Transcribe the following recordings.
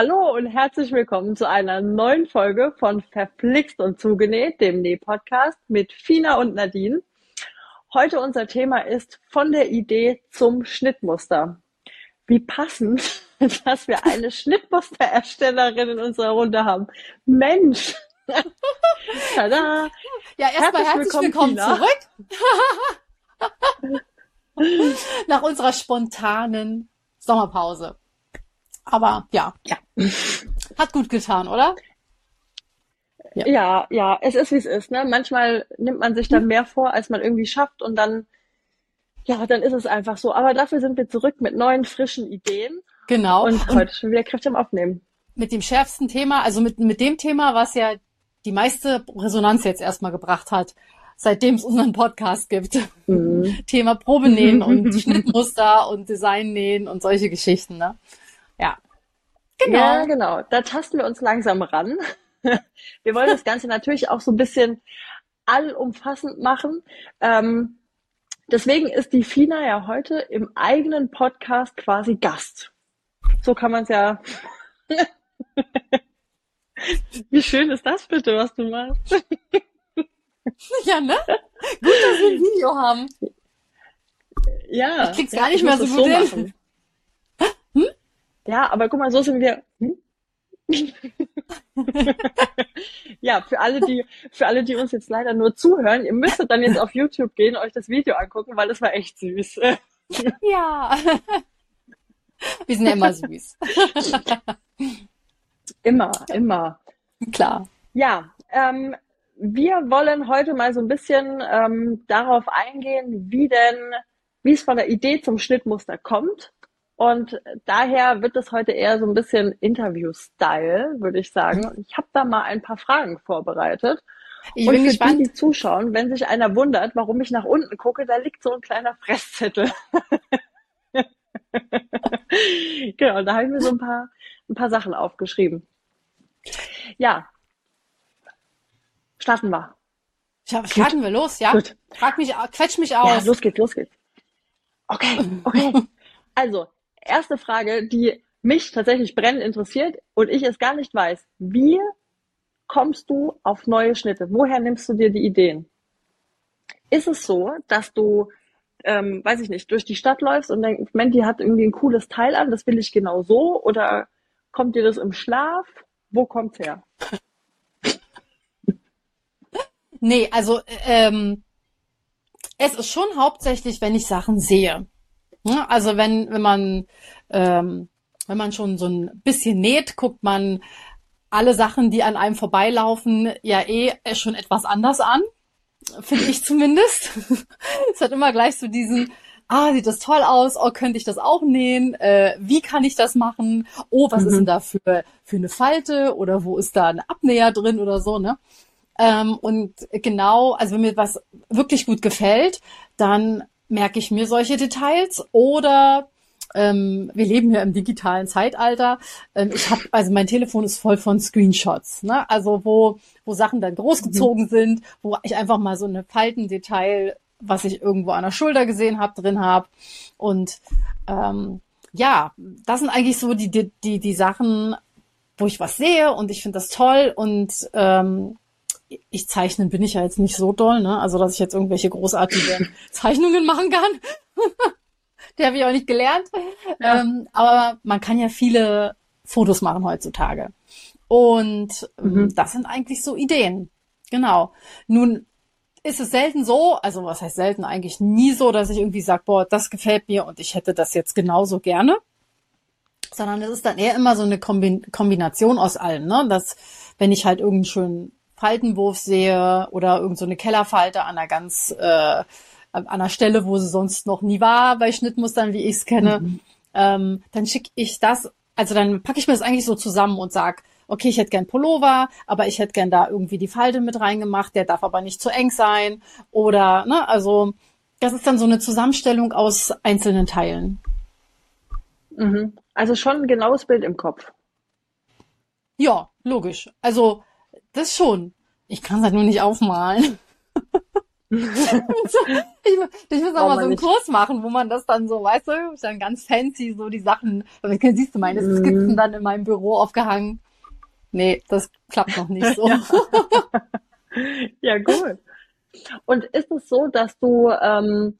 Hallo und herzlich willkommen zu einer neuen Folge von Verflixt und Zugenäht, dem Näh-Podcast mit Fina und Nadine. Heute unser Thema ist von der Idee zum Schnittmuster. Wie passend, dass wir eine Schnittmustererstellerin in unserer Runde haben. Mensch! Tada! Ja, erstmal herzlich, herzlich willkommen, willkommen zurück. Nach unserer spontanen Sommerpause. Aber ja, ja. Hat gut getan, oder? Ja. ja, ja, es ist wie es ist. Ne? Manchmal nimmt man sich dann mehr vor, als man irgendwie schafft und dann, ja, dann ist es einfach so. Aber dafür sind wir zurück mit neuen, frischen Ideen. Genau. Und, und heute schon wieder Kräfte am Aufnehmen. Mit dem schärfsten Thema, also mit, mit dem Thema, was ja die meiste Resonanz jetzt erstmal gebracht hat, seitdem es unseren Podcast gibt. Mhm. Thema Probenähen und Schnittmuster und Designnähen und solche Geschichten. Ne? Ja. Genau. Ja, genau. Da tasten wir uns langsam ran. Wir wollen das Ganze natürlich auch so ein bisschen allumfassend machen. Ähm, deswegen ist die Fina ja heute im eigenen Podcast quasi Gast. So kann man es ja. Wie schön ist das bitte, was du machst? Ja, ne? Gut, dass wir ein Video haben. Ja. Ich krieg's gar nicht mehr so gut so hin. Ja, aber guck mal, so sind wir. Hm? ja, für alle, die, für alle, die uns jetzt leider nur zuhören, ihr müsstet dann jetzt auf YouTube gehen, euch das Video angucken, weil das war echt süß. ja. Wir sind ja immer süß. immer, immer. Klar. Ja, ähm, wir wollen heute mal so ein bisschen ähm, darauf eingehen, wie denn, wie es von der Idee zum Schnittmuster kommt und daher wird es heute eher so ein bisschen Interview-Style, würde ich sagen. Und ich habe da mal ein paar Fragen vorbereitet. Ich und bin für gespannt. die, die zuschauen, wenn sich einer wundert, warum ich nach unten gucke, da liegt so ein kleiner Fresszettel. genau, da habe ich mir so ein paar, ein paar Sachen aufgeschrieben. Ja. Starten wir. Starten wir los, ja? Gut. Frag mich, quetsch mich aus. Ja, los geht's, los geht's. Okay, okay. Also, erste Frage, die mich tatsächlich brennend interessiert und ich es gar nicht weiß. Wie kommst du auf neue Schnitte? Woher nimmst du dir die Ideen? Ist es so, dass du, ähm, weiß ich nicht, durch die Stadt läufst und denkst, Mensch, hat irgendwie ein cooles Teil an, das will ich genau so? Oder kommt dir das im Schlaf? Wo kommt's her? Nee, also ähm, es ist schon hauptsächlich, wenn ich Sachen sehe. Ne? Also wenn, wenn man, ähm, wenn man schon so ein bisschen näht, guckt man alle Sachen, die an einem vorbeilaufen, ja eh schon etwas anders an. Finde ich zumindest. es hat immer gleich so diesen, ah, sieht das toll aus, oh, könnte ich das auch nähen? Äh, wie kann ich das machen? Oh, was mhm. ist denn da für, für eine Falte? Oder wo ist da ein Abnäher drin oder so, ne? Ähm, und genau, also wenn mir was wirklich gut gefällt, dann merke ich mir solche Details oder ähm, wir leben ja im digitalen Zeitalter. Ähm, ich habe, also mein Telefon ist voll von Screenshots, ne? Also wo wo Sachen dann großgezogen mhm. sind, wo ich einfach mal so eine Faltendetail, was ich irgendwo an der Schulter gesehen habe, drin habe. Und ähm, ja, das sind eigentlich so die die die, die Sachen, wo ich was sehe und ich finde das toll und ähm, ich zeichnen bin ich ja jetzt nicht so doll, ne? Also dass ich jetzt irgendwelche großartigen Zeichnungen machen kann. Der habe ich auch nicht gelernt. Ja. Ähm, aber man kann ja viele Fotos machen heutzutage. Und ähm, mhm. das sind eigentlich so Ideen. Genau. Nun ist es selten so, also was heißt selten, eigentlich nie so, dass ich irgendwie sage, boah, das gefällt mir und ich hätte das jetzt genauso gerne. Sondern es ist dann eher immer so eine Kombination aus allem, ne? Dass, wenn ich halt irgendeinen schönen Faltenwurf sehe oder irgend so eine Kellerfalte an einer ganz äh, an einer Stelle, wo sie sonst noch nie war bei Schnittmustern, wie ich es kenne, mhm. ähm, dann schicke ich das, also dann packe ich mir das eigentlich so zusammen und sag, okay, ich hätte gern Pullover, aber ich hätte gern da irgendwie die Falte mit reingemacht, der darf aber nicht zu eng sein oder, ne, also das ist dann so eine Zusammenstellung aus einzelnen Teilen. Mhm. Also schon ein genaues Bild im Kopf. Ja, logisch. Also das schon. Ich kann es halt nur nicht aufmalen. ich, muss auch mal so einen nicht. Kurs machen, wo man das dann so, weißt du, dann ganz fancy so die Sachen, siehst du meine Skizzen dann in meinem Büro aufgehangen. Nee, das klappt noch nicht so. ja. ja, gut. Und ist es so, dass du ähm,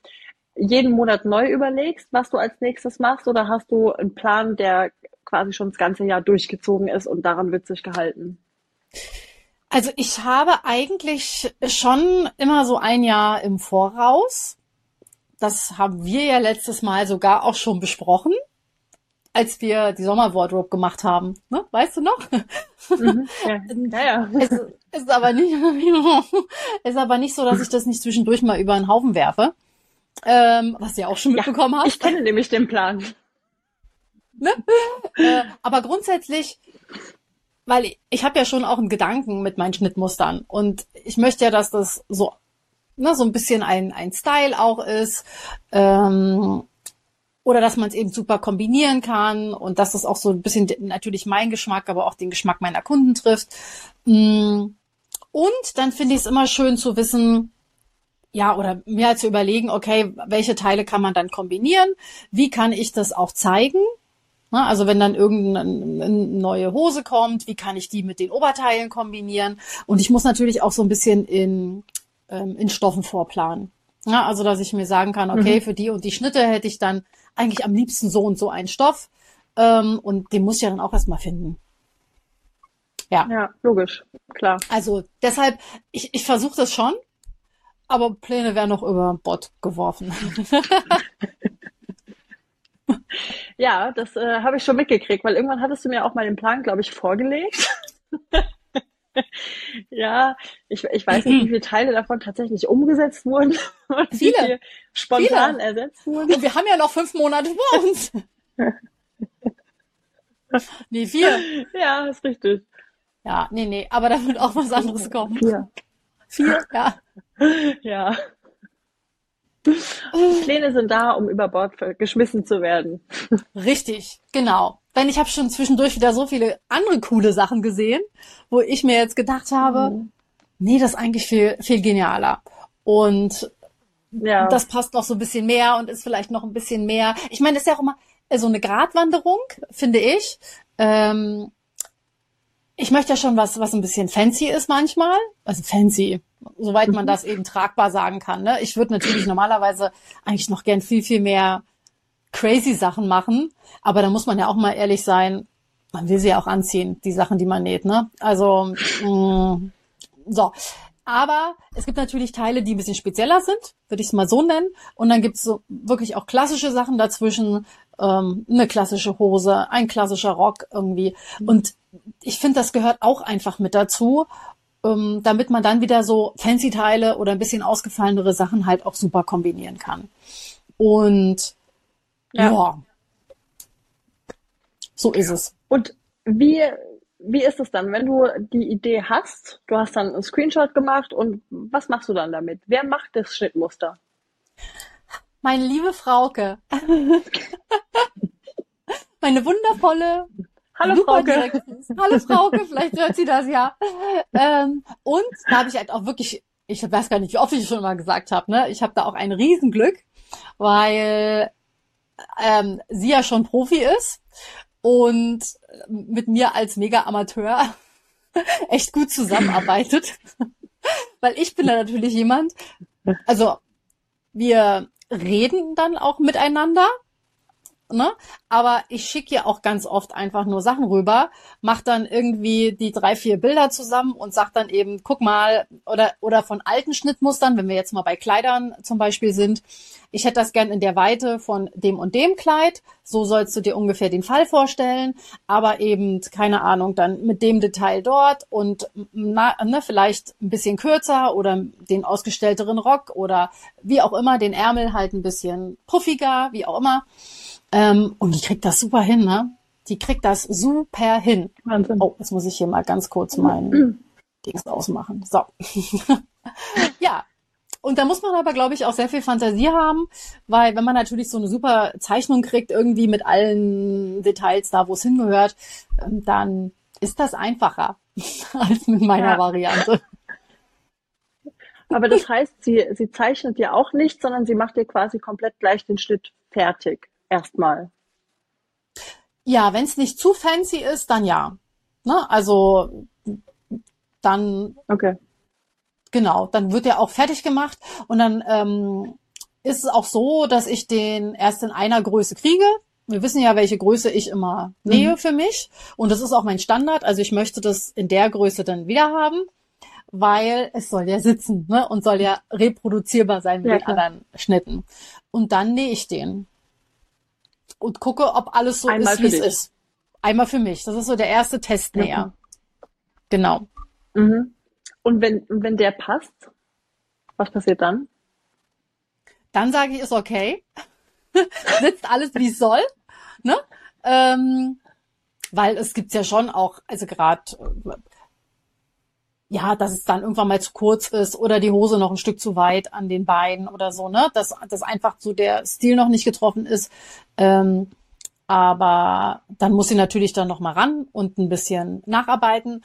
jeden Monat neu überlegst, was du als nächstes machst, oder hast du einen Plan, der quasi schon das ganze Jahr durchgezogen ist und daran wird sich gehalten? Also ich habe eigentlich schon immer so ein Jahr im Voraus. Das haben wir ja letztes Mal sogar auch schon besprochen, als wir die Sommerwardrobe gemacht haben. Ne? Weißt du noch? Mhm, ja, ja. ja. Es ist aber nicht, ist aber nicht so, dass ich das nicht zwischendurch mal über den Haufen werfe. Ähm, was ja auch schon mitbekommen ja, hast. Ich kenne nämlich den Plan. Ne? äh, aber grundsätzlich weil ich, habe ja schon auch einen Gedanken mit meinen Schnittmustern und ich möchte ja, dass das so ne, so ein bisschen ein, ein Style auch ist ähm, oder dass man es eben super kombinieren kann und dass das auch so ein bisschen natürlich mein Geschmack, aber auch den Geschmack meiner Kunden trifft. Mm. Und dann finde ich es immer schön zu wissen, ja, oder mir halt zu überlegen, okay, welche Teile kann man dann kombinieren? Wie kann ich das auch zeigen? Also wenn dann irgendeine neue Hose kommt, wie kann ich die mit den Oberteilen kombinieren? Und ich muss natürlich auch so ein bisschen in, ähm, in Stoffen vorplanen. Ja, also dass ich mir sagen kann, okay, mhm. für die und die Schnitte hätte ich dann eigentlich am liebsten so und so einen Stoff. Ähm, und den muss ich ja dann auch erstmal finden. Ja. Ja, logisch, klar. Also deshalb, ich, ich versuche das schon, aber Pläne werden noch über Bord geworfen. Ja, das äh, habe ich schon mitgekriegt, weil irgendwann hattest du mir auch mal den Plan, glaube ich, vorgelegt. ja, ich, ich weiß nicht, wie viele Teile davon tatsächlich umgesetzt wurden und viele spontan viele. ersetzt wurden. Und wir haben ja noch fünf Monate vor uns. nee, vier. Ja, ist richtig. Ja, nee, nee, aber da wird auch was anderes kommen. Vier. Vier, ja. Ja. Die Pläne sind da, um über Bord geschmissen zu werden. Richtig, genau. Denn ich habe schon zwischendurch wieder so viele andere coole Sachen gesehen, wo ich mir jetzt gedacht habe, mhm. nee, das ist eigentlich viel, viel genialer. Und ja. das passt noch so ein bisschen mehr und ist vielleicht noch ein bisschen mehr. Ich meine, das ist ja auch immer so eine Gratwanderung, finde ich. Ähm, ich möchte ja schon was, was ein bisschen fancy ist manchmal. Also fancy, soweit man mhm. das eben tragbar sagen kann. Ne? Ich würde natürlich normalerweise eigentlich noch gern viel, viel mehr crazy Sachen machen. Aber da muss man ja auch mal ehrlich sein, man will sie ja auch anziehen, die Sachen, die man näht. Ne? Also, mh, mm, so. Aber es gibt natürlich Teile, die ein bisschen spezieller sind, würde ich es mal so nennen. Und dann gibt es so wirklich auch klassische Sachen dazwischen, ähm, eine klassische Hose, ein klassischer Rock irgendwie. Und ich finde, das gehört auch einfach mit dazu, ähm, damit man dann wieder so fancy Teile oder ein bisschen ausgefallenere Sachen halt auch super kombinieren kann. Und ja, ja so ist es. Und wie wie ist es dann, wenn du die Idee hast, du hast dann einen Screenshot gemacht und was machst du dann damit? Wer macht das Schnittmuster? Meine liebe Frauke. Meine wundervolle Hallo Frauke. Hallo Frauke, vielleicht hört sie das ja. Ähm, und da habe ich halt auch wirklich, ich weiß gar nicht, wie oft ich schon mal gesagt habe, ne? Ich habe da auch ein Riesenglück, weil ähm, sie ja schon Profi ist und mit mir als Mega-Amateur echt gut zusammenarbeitet. weil ich bin da natürlich jemand, also wir reden dann auch miteinander ne? Aber ich schicke ja auch ganz oft einfach nur Sachen rüber, mach dann irgendwie die drei, vier Bilder zusammen und sag dann eben, guck mal, oder, oder von alten Schnittmustern, wenn wir jetzt mal bei Kleidern zum Beispiel sind, ich hätte das gern in der Weite von dem und dem Kleid, so sollst du dir ungefähr den Fall vorstellen, aber eben, keine Ahnung, dann mit dem Detail dort und na, ne, vielleicht ein bisschen kürzer oder den ausgestellteren Rock oder wie auch immer, den Ärmel halt ein bisschen puffiger, wie auch immer. Ähm, und die kriegt das super hin, ne? Die kriegt das super hin. Wahnsinn. Oh, jetzt muss ich hier mal ganz kurz meinen Dings ausmachen. So. ja. Und da muss man aber, glaube ich, auch sehr viel Fantasie haben, weil wenn man natürlich so eine super Zeichnung kriegt, irgendwie mit allen Details da, wo es hingehört, ähm, dann ist das einfacher als mit meiner ja. Variante. Aber das heißt, sie, sie zeichnet dir auch nicht, sondern sie macht dir quasi komplett gleich den Schnitt fertig. Erstmal. Ja, wenn es nicht zu fancy ist, dann ja. Ne? Also dann okay. genau, dann wird der auch fertig gemacht und dann ähm, ist es auch so, dass ich den erst in einer Größe kriege. Wir wissen ja, welche Größe ich immer nähe mhm. für mich und das ist auch mein Standard. Also ich möchte das in der Größe dann wieder haben, weil es soll ja sitzen ne? und soll ja reproduzierbar sein mit ja, den klar. anderen Schnitten. Und dann nähe ich den und gucke, ob alles so Einmal ist, wie es ist. Einmal für mich. Das ist so der erste Test näher. Mhm. Genau. Mhm. Und wenn, wenn der passt, was passiert dann? Dann sage ich, ist okay. Sitzt alles wie es soll. Ne? Ähm, weil es gibt's ja schon auch, also gerade ja, dass es dann irgendwann mal zu kurz ist oder die Hose noch ein Stück zu weit an den Beinen oder so, ne? Dass, dass einfach so der Stil noch nicht getroffen ist. Ähm, aber dann muss sie natürlich dann noch mal ran und ein bisschen nacharbeiten.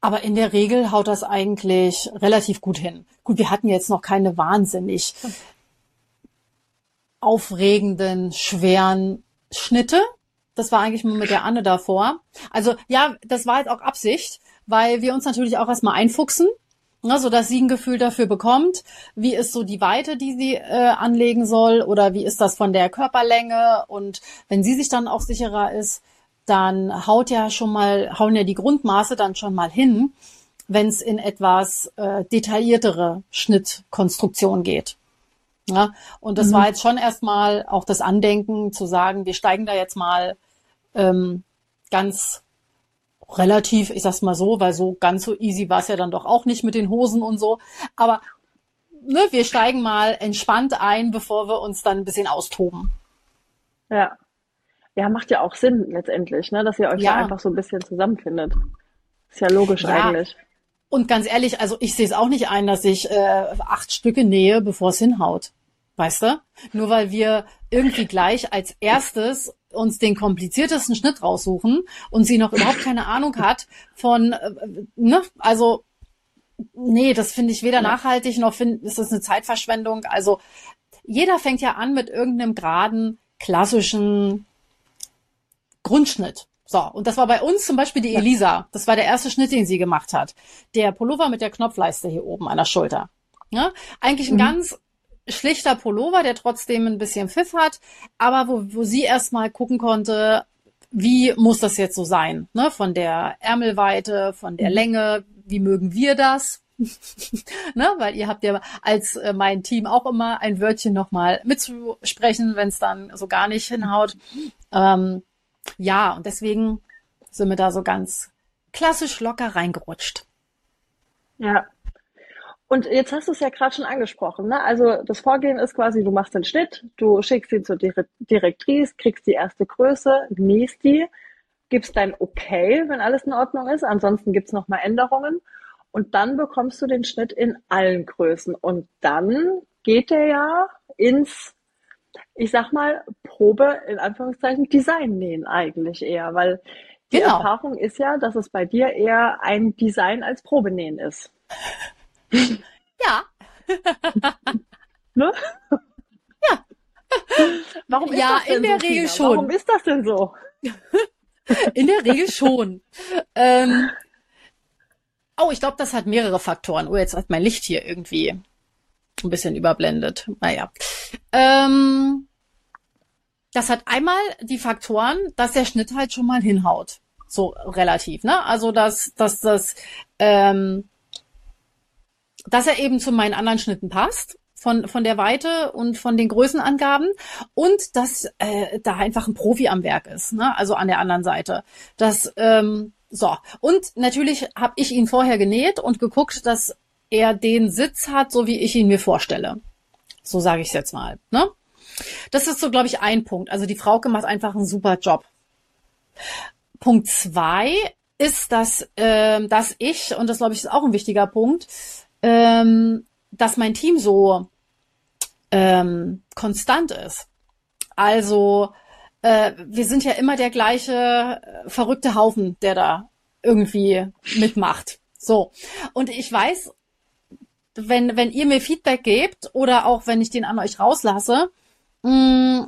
Aber in der Regel haut das eigentlich relativ gut hin. Gut, wir hatten jetzt noch keine wahnsinnig aufregenden, schweren Schnitte. Das war eigentlich nur mit der Anne davor. Also ja, das war jetzt auch Absicht weil wir uns natürlich auch erstmal einfuchsen, ne, so dass sie ein Gefühl dafür bekommt, wie ist so die Weite, die sie äh, anlegen soll oder wie ist das von der Körperlänge und wenn sie sich dann auch sicherer ist, dann haut ja schon mal, hauen ja die Grundmaße dann schon mal hin, wenn es in etwas äh, detailliertere Schnittkonstruktion geht. Ja, und das mhm. war jetzt schon erstmal auch das Andenken zu sagen, wir steigen da jetzt mal ähm, ganz relativ, ich sag's mal so, weil so ganz so easy war es ja dann doch auch nicht mit den Hosen und so. Aber ne, wir steigen mal entspannt ein, bevor wir uns dann ein bisschen austoben. Ja. Ja, macht ja auch Sinn letztendlich, ne, dass ihr euch ja. da einfach so ein bisschen zusammenfindet. Ist ja logisch ja. eigentlich. Und ganz ehrlich, also ich sehe es auch nicht ein, dass ich äh, acht Stücke nähe, bevor es hinhaut. Weißt du? Nur weil wir irgendwie gleich als erstes uns den kompliziertesten Schnitt raussuchen und sie noch überhaupt keine Ahnung hat von, äh, ne, also nee, das finde ich weder nachhaltig noch finde, ist das eine Zeitverschwendung. Also jeder fängt ja an mit irgendeinem geraden, klassischen Grundschnitt. So, und das war bei uns zum Beispiel die Elisa. Das war der erste Schnitt, den sie gemacht hat. Der Pullover mit der Knopfleiste hier oben an der Schulter. Ja, eigentlich ein mhm. ganz schlichter Pullover, der trotzdem ein bisschen Pfiff hat, aber wo, wo sie erstmal gucken konnte, wie muss das jetzt so sein? Ne? Von der Ärmelweite, von der mhm. Länge, wie mögen wir das? ne? Weil ihr habt ja als äh, mein Team auch immer ein Wörtchen nochmal mitzusprechen, wenn es dann so gar nicht hinhaut. Ähm, ja, und deswegen sind wir da so ganz klassisch locker reingerutscht. Ja, und jetzt hast du es ja gerade schon angesprochen. Ne? Also das Vorgehen ist quasi, du machst den Schnitt, du schickst ihn zur Direktrice, kriegst die erste Größe, genießt die, gibst dein Okay, wenn alles in Ordnung ist. Ansonsten gibt's noch mal Änderungen. Und dann bekommst du den Schnitt in allen Größen. Und dann geht der ja ins, ich sag mal, Probe, in Anführungszeichen, Design nähen eigentlich eher. Weil die genau. Erfahrung ist ja, dass es bei dir eher ein Design als Probenähen ist. Ja. ne? Ja. Warum ist ja, das denn in der so, Regel schon. Warum ist das denn so? in der Regel schon. ähm, oh, ich glaube, das hat mehrere Faktoren. Oh, jetzt hat mein Licht hier irgendwie ein bisschen überblendet. Naja. Ähm, das hat einmal die Faktoren, dass der Schnitt halt schon mal hinhaut. So relativ, ne? Also dass, dass das ähm, dass er eben zu meinen anderen Schnitten passt von, von der Weite und von den Größenangaben und dass äh, da einfach ein Profi am Werk ist, ne? also an der anderen Seite. Das, ähm, so. Und natürlich habe ich ihn vorher genäht und geguckt, dass er den Sitz hat, so wie ich ihn mir vorstelle. So sage ich es jetzt mal. Ne? Das ist so, glaube ich, ein Punkt. Also die Frauke macht einfach einen super Job. Punkt zwei ist, dass, äh, dass ich, und das glaube ich ist auch ein wichtiger Punkt, ähm, dass mein Team so ähm, konstant ist. Also äh, wir sind ja immer der gleiche äh, verrückte Haufen, der da irgendwie mitmacht. So. Und ich weiß, wenn, wenn ihr mir Feedback gebt oder auch wenn ich den an euch rauslasse, mh, mm,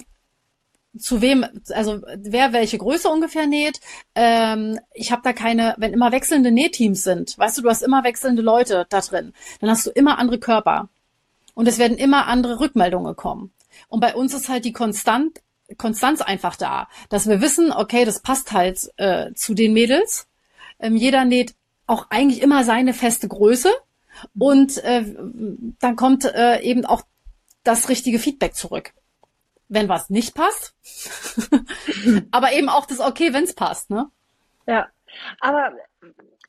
zu wem, also wer welche Größe ungefähr näht. Ähm, ich habe da keine, wenn immer wechselnde Nähteams sind, weißt du, du hast immer wechselnde Leute da drin, dann hast du immer andere Körper. Und es werden immer andere Rückmeldungen kommen. Und bei uns ist halt die Konstant, Konstanz einfach da, dass wir wissen, okay, das passt halt äh, zu den Mädels. Ähm, jeder näht auch eigentlich immer seine feste Größe und äh, dann kommt äh, eben auch das richtige Feedback zurück. Wenn was nicht passt, aber eben auch das okay, wenn es passt, ne? Ja, aber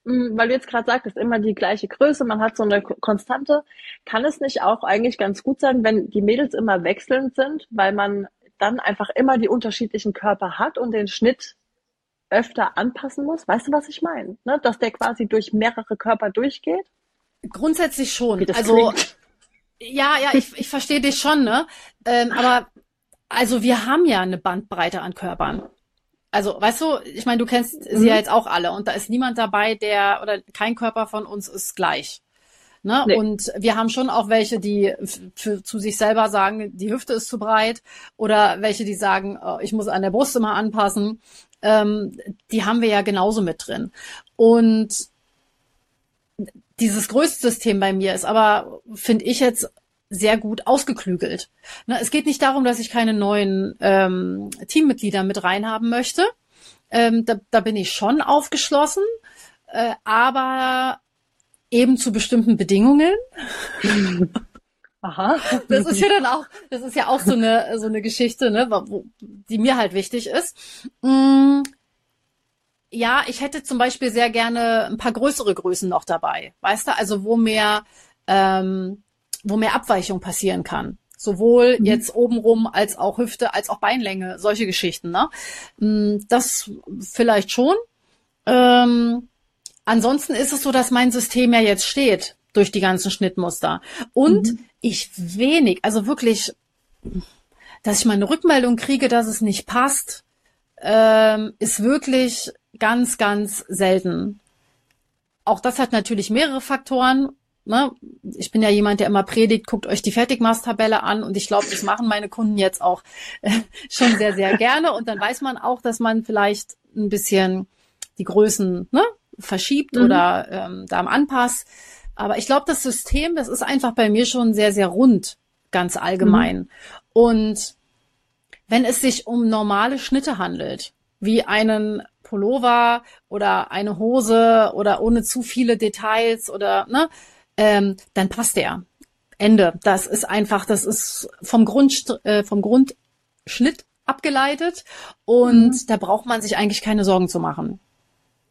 mm, weil du jetzt gerade sagtest, immer die gleiche Größe, man hat so eine Konstante, kann es nicht auch eigentlich ganz gut sein, wenn die Mädels immer wechselnd sind, weil man dann einfach immer die unterschiedlichen Körper hat und den Schnitt öfter anpassen muss? Weißt du, was ich meine? Ne? Dass der quasi durch mehrere Körper durchgeht? Grundsätzlich schon. also klingt. ja, ja, ich, ich verstehe dich schon, ne? Ähm, aber also wir haben ja eine Bandbreite an Körpern. Also, weißt du, ich meine, du kennst mhm. sie ja jetzt auch alle und da ist niemand dabei, der oder kein Körper von uns ist gleich. Ne? Nee. Und wir haben schon auch welche, die zu sich selber sagen, die Hüfte ist zu breit oder welche, die sagen, oh, ich muss an der Brust immer anpassen. Ähm, die haben wir ja genauso mit drin. Und dieses größte System bei mir ist aber, finde ich jetzt, sehr gut ausgeklügelt. Ne, es geht nicht darum, dass ich keine neuen ähm, Teammitglieder mit reinhaben möchte. Ähm, da, da bin ich schon aufgeschlossen, äh, aber eben zu bestimmten Bedingungen. Aha. Das ist ja dann auch, das ist ja auch so eine so eine Geschichte, ne, wo, die mir halt wichtig ist. Mm, ja, ich hätte zum Beispiel sehr gerne ein paar größere Größen noch dabei, weißt du, also wo mehr, ähm, wo mehr Abweichung passieren kann. Sowohl mhm. jetzt obenrum als auch Hüfte, als auch Beinlänge, solche Geschichten. Ne? Mm, das vielleicht schon. Ähm, ansonsten ist es so, dass mein System ja jetzt steht durch die ganzen Schnittmuster. Und mhm. ich wenig, also wirklich, dass ich mal eine Rückmeldung kriege, dass es nicht passt, ähm, ist wirklich ganz, ganz selten. Auch das hat natürlich mehrere Faktoren. Ne? Ich bin ja jemand, der immer predigt, guckt euch die Fertigmaßtabelle an und ich glaube, das machen meine Kunden jetzt auch äh, schon sehr, sehr gerne. Und dann weiß man auch, dass man vielleicht ein bisschen die Größen ne, verschiebt mhm. oder ähm, da am Anpass. Aber ich glaube, das System, das ist einfach bei mir schon sehr, sehr rund, ganz allgemein. Mhm. Und wenn es sich um normale Schnitte handelt, wie einen Pullover oder eine Hose oder ohne zu viele Details oder ne, ähm, dann passt der. Ende. Das ist einfach, das ist vom Grund äh, vom Grundschnitt abgeleitet und mhm. da braucht man sich eigentlich keine Sorgen zu machen.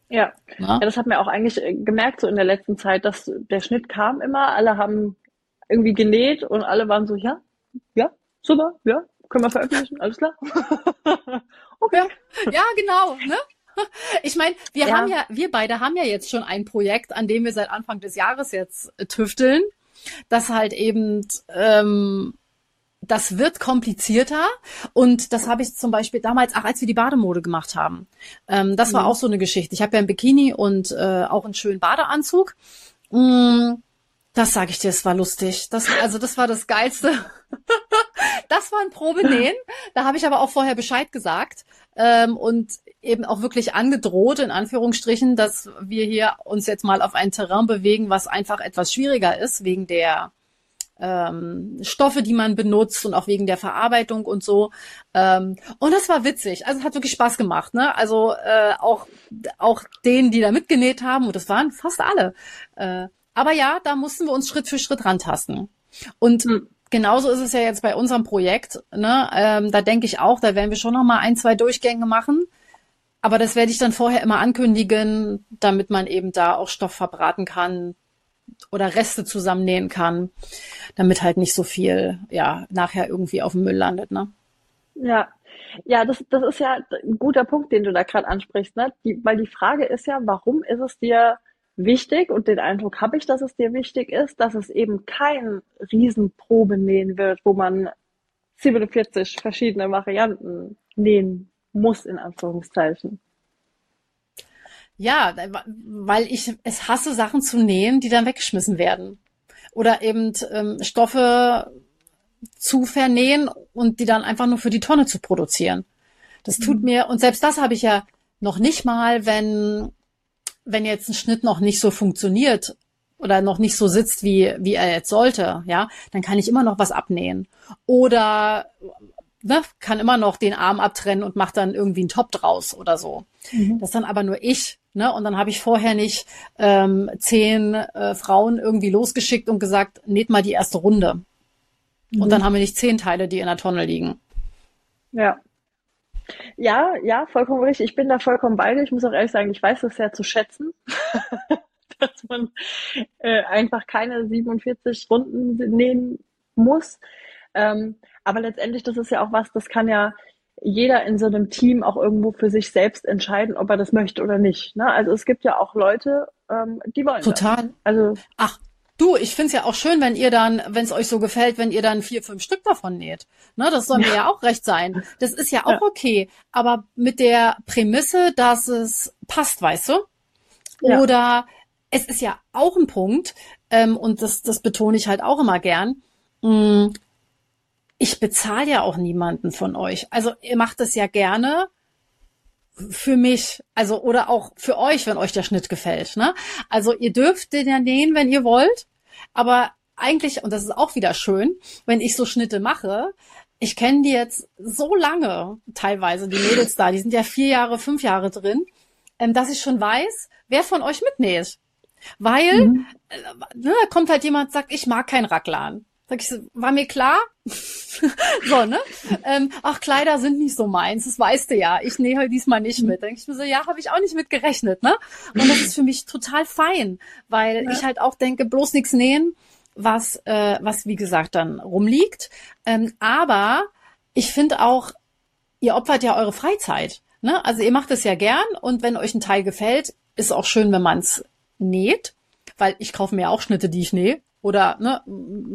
Ja. ja, das hat mir auch eigentlich äh, gemerkt so in der letzten Zeit, dass der Schnitt kam immer, alle haben irgendwie genäht und alle waren so, ja, ja, super, ja, können wir veröffentlichen, alles klar. okay. Ja, ja genau. Ne? Ich meine, wir ja. haben ja, wir beide haben ja jetzt schon ein Projekt, an dem wir seit Anfang des Jahres jetzt äh, tüfteln, das halt eben ähm, das wird komplizierter und das habe ich zum Beispiel damals, ach, als wir die Bademode gemacht haben. Ähm, das war mhm. auch so eine Geschichte. Ich habe ja ein Bikini und äh, auch einen schönen Badeanzug. Mm, das sage ich dir, es war lustig. Das, also das war das Geilste. das war ein Probenähen. Da habe ich aber auch vorher Bescheid gesagt ähm, und eben auch wirklich angedroht, in Anführungsstrichen, dass wir hier uns jetzt mal auf ein Terrain bewegen, was einfach etwas schwieriger ist, wegen der ähm, Stoffe, die man benutzt und auch wegen der Verarbeitung und so. Ähm, und das war witzig. Also es hat wirklich Spaß gemacht. Ne? Also äh, auch auch denen, die da mitgenäht haben, und das waren fast alle. Äh, aber ja, da mussten wir uns Schritt für Schritt rantasten. Und mhm. genauso ist es ja jetzt bei unserem Projekt. Ne? Ähm, da denke ich auch, da werden wir schon noch mal ein, zwei Durchgänge machen. Aber das werde ich dann vorher immer ankündigen, damit man eben da auch Stoff verbraten kann, oder Reste zusammennähen kann, damit halt nicht so viel, ja, nachher irgendwie auf dem Müll landet, ne? Ja, ja, das, das ist ja ein guter Punkt, den du da gerade ansprichst, ne? Die, weil die Frage ist ja, warum ist es dir wichtig, und den Eindruck habe ich, dass es dir wichtig ist, dass es eben kein Riesenprobe nähen wird, wo man 47 verschiedene Varianten nähen muss, in Anführungszeichen. Ja, weil ich es hasse, Sachen zu nähen, die dann weggeschmissen werden. oder eben ähm, Stoffe zu vernähen und die dann einfach nur für die Tonne zu produzieren. Das tut mhm. mir, und selbst das habe ich ja noch nicht mal, wenn, wenn jetzt ein Schnitt noch nicht so funktioniert oder noch nicht so sitzt, wie, wie er jetzt sollte, ja, dann kann ich immer noch was abnähen. Oder ne, kann immer noch den Arm abtrennen und macht dann irgendwie einen Top draus oder so. Mhm. Das dann aber nur ich. Ne? Und dann habe ich vorher nicht ähm, zehn äh, Frauen irgendwie losgeschickt und gesagt, näht mal die erste Runde. Mhm. Und dann haben wir nicht zehn Teile, die in der Tonne liegen. Ja. Ja, ja, vollkommen richtig. Ich bin da vollkommen bei dir. Ich muss auch ehrlich sagen, ich weiß das sehr zu schätzen, dass man äh, einfach keine 47 Runden nähen muss. Ähm, aber letztendlich, das ist ja auch was, das kann ja jeder in so einem Team auch irgendwo für sich selbst entscheiden, ob er das möchte oder nicht. Ne? Also es gibt ja auch Leute, ähm, die wollen Total. Das. Also ach, Du, ich find's ja auch schön, wenn ihr dann, wenn es euch so gefällt, wenn ihr dann vier, fünf Stück davon näht. Ne, das soll mir ja auch recht sein. Das ist ja auch ja. okay. Aber mit der Prämisse, dass es passt, weißt du? Oder ja. es ist ja auch ein Punkt, ähm, und das, das betone ich halt auch immer gern. Mh, mm, ich bezahle ja auch niemanden von euch. Also ihr macht das ja gerne für mich, also oder auch für euch, wenn euch der Schnitt gefällt. Ne? Also ihr dürft den ja nähen, wenn ihr wollt, aber eigentlich, und das ist auch wieder schön, wenn ich so Schnitte mache, ich kenne die jetzt so lange, teilweise, die Mädels da, die sind ja vier Jahre, fünf Jahre drin, ähm, dass ich schon weiß, wer von euch mitnäht. Weil, mhm. äh, ne, kommt halt jemand, sagt, ich mag kein Raglan. Sag ich, war mir klar? so, ne? Ähm, ach, Kleider sind nicht so meins, das weißt du ja. Ich nähe heute diesmal nicht mit. Denke ich mir so, ja, habe ich auch nicht mit gerechnet, ne? Und das ist für mich total fein, weil ja. ich halt auch denke, bloß nichts nähen, was, äh, was wie gesagt dann rumliegt. Ähm, aber ich finde auch, ihr opfert ja eure Freizeit. Ne? Also ihr macht es ja gern und wenn euch ein Teil gefällt, ist auch schön, wenn man es näht, weil ich kaufe mir auch Schnitte, die ich nähe oder ne,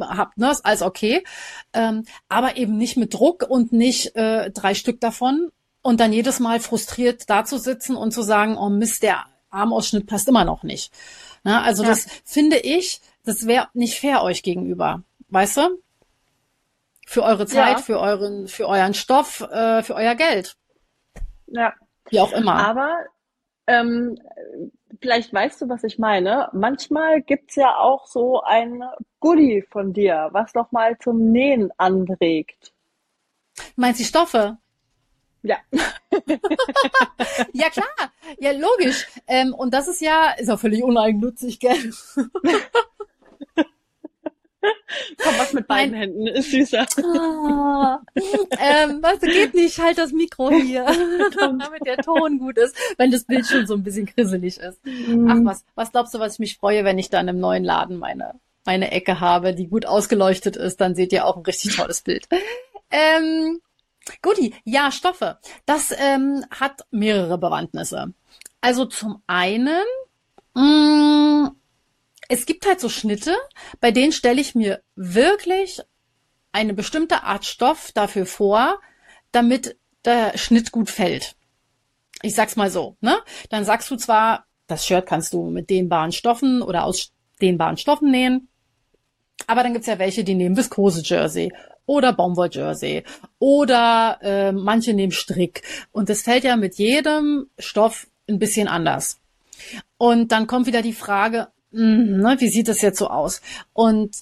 habt, ne, ist alles okay. Ähm, aber eben nicht mit Druck und nicht äh, drei Stück davon und dann jedes Mal frustriert dazusitzen und zu sagen, oh Mist, der Armausschnitt passt immer noch nicht. Ne, also ja. das finde ich, das wäre nicht fair euch gegenüber. Weißt du? Für eure Zeit, ja. für euren, für euren Stoff, äh, für euer Geld. Ja. Wie auch immer. Aber ähm, vielleicht weißt du, was ich meine. Manchmal gibt's ja auch so ein Goodie von dir, was doch mal zum Nähen anregt. Meinst du Stoffe? Ja. ja, klar. Ja, logisch. Ähm, und das ist ja, ist auch völlig uneigennützig, gell? Komm, was mit beiden Nein. Händen ist süßer. Ah, ähm, was geht nicht, halt das Mikro hier, damit der Ton gut ist, wenn das Bild schon so ein bisschen grisselig ist. Mhm. Ach was, was glaubst du, was ich mich freue, wenn ich dann im neuen Laden meine meine Ecke habe, die gut ausgeleuchtet ist, dann seht ihr auch ein richtig tolles Bild. Ähm, Guti, ja, Stoffe. Das ähm, hat mehrere Bewandtnisse. Also zum einen mh, mm, es gibt halt so Schnitte, bei denen stelle ich mir wirklich eine bestimmte Art Stoff dafür vor, damit der Schnitt gut fällt. Ich sag's mal so, ne? Dann sagst du zwar, das Shirt kannst du mit dehnbaren Stoffen oder aus dehnbaren Stoffen nähen, aber dann gibt's ja welche, die nehmen Viskose-Jersey oder Baumwoll-Jersey oder äh, manche nehmen Strick. Und das fällt ja mit jedem Stoff ein bisschen anders. Und dann kommt wieder die Frage, Mhm, ne, wie sieht das jetzt so aus? Und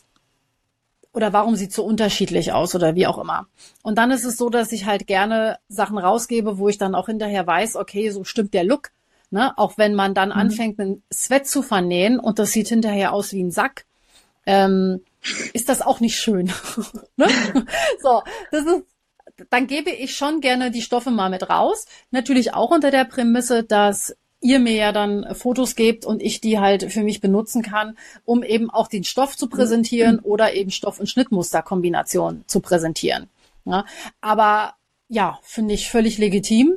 oder warum sieht so unterschiedlich aus oder wie auch immer. Und dann ist es so, dass ich halt gerne Sachen rausgebe, wo ich dann auch hinterher weiß, okay, so stimmt der Look. Ne? Auch wenn man dann mhm. anfängt, einen Sweat zu vernähen und das sieht hinterher aus wie ein Sack, ähm, ist das auch nicht schön. ne? So, das ist, dann gebe ich schon gerne die Stoffe mal mit raus. Natürlich auch unter der Prämisse, dass ihr mir ja dann Fotos gebt und ich die halt für mich benutzen kann, um eben auch den Stoff zu präsentieren mhm. oder eben Stoff- und Schnittmusterkombination zu präsentieren. Ja, aber ja, finde ich völlig legitim.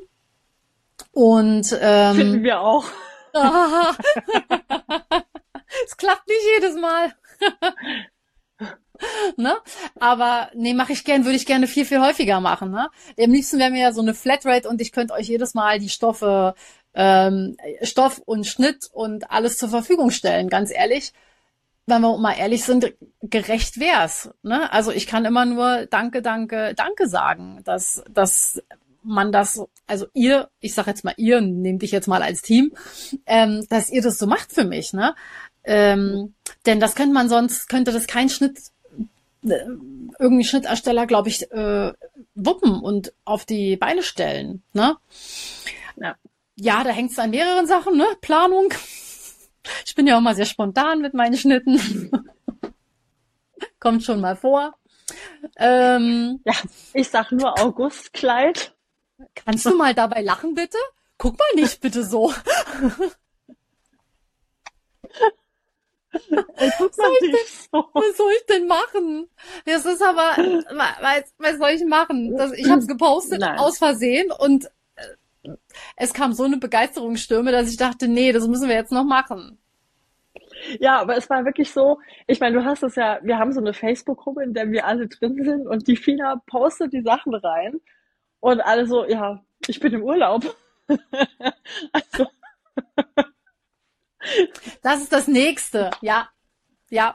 Und ähm, finden wir auch. es klappt nicht jedes Mal. ne? Aber nee, mache ich gern, würde ich gerne viel, viel häufiger machen. Ne? Am liebsten wäre mir ja so eine Flatrate und ich könnte euch jedes Mal die Stoffe ähm, Stoff und Schnitt und alles zur Verfügung stellen. Ganz ehrlich, wenn wir mal ehrlich sind, gerecht wär's. Ne? Also ich kann immer nur Danke, Danke, Danke sagen, dass, dass man das, also ihr, ich sag jetzt mal ihr, nehmt dich jetzt mal als Team, ähm, dass ihr das so macht für mich, ne? Ähm, denn das könnte man sonst, könnte das kein Schnitt, äh, irgendwie Schnittersteller, glaube ich, äh, wuppen und auf die Beine stellen, ne? Ja, ja da hängt es an mehreren Sachen, ne? Planung. Ich bin ja auch mal sehr spontan mit meinen Schnitten. Kommt schon mal vor. Ähm, ja, ich sag nur Augustkleid. Kannst du mal dabei lachen, bitte? Guck mal nicht bitte so. Was soll, ich denn, so. was soll ich denn machen? Das ist aber, was, was soll ich machen? Das, ich habe es gepostet Nein. aus Versehen und es kam so eine Begeisterungsstürme, dass ich dachte, nee, das müssen wir jetzt noch machen. Ja, aber es war wirklich so, ich meine, du hast es ja, wir haben so eine Facebook-Gruppe, in der wir alle drin sind und die Fina postet die Sachen rein und alle so, ja, ich bin im Urlaub. also. Das ist das nächste, ja. Ja.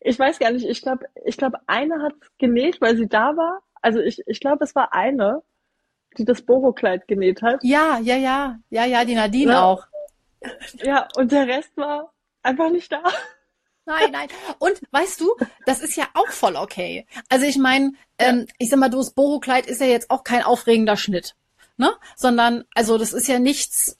Ich weiß gar nicht, ich glaube, ich glaube, eine hat genäht, weil sie da war. Also ich, ich glaube, es war eine, die das Boho-Kleid genäht hat. Ja, ja, ja. Ja, ja, die Nadine ja. auch. Ja, und der Rest war einfach nicht da. Nein, nein. Und weißt du, das ist ja auch voll okay. Also ich meine, ähm, ich sag mal, du, das Boho-Kleid ist ja jetzt auch kein aufregender Schnitt. Ne? Sondern, also das ist ja nichts,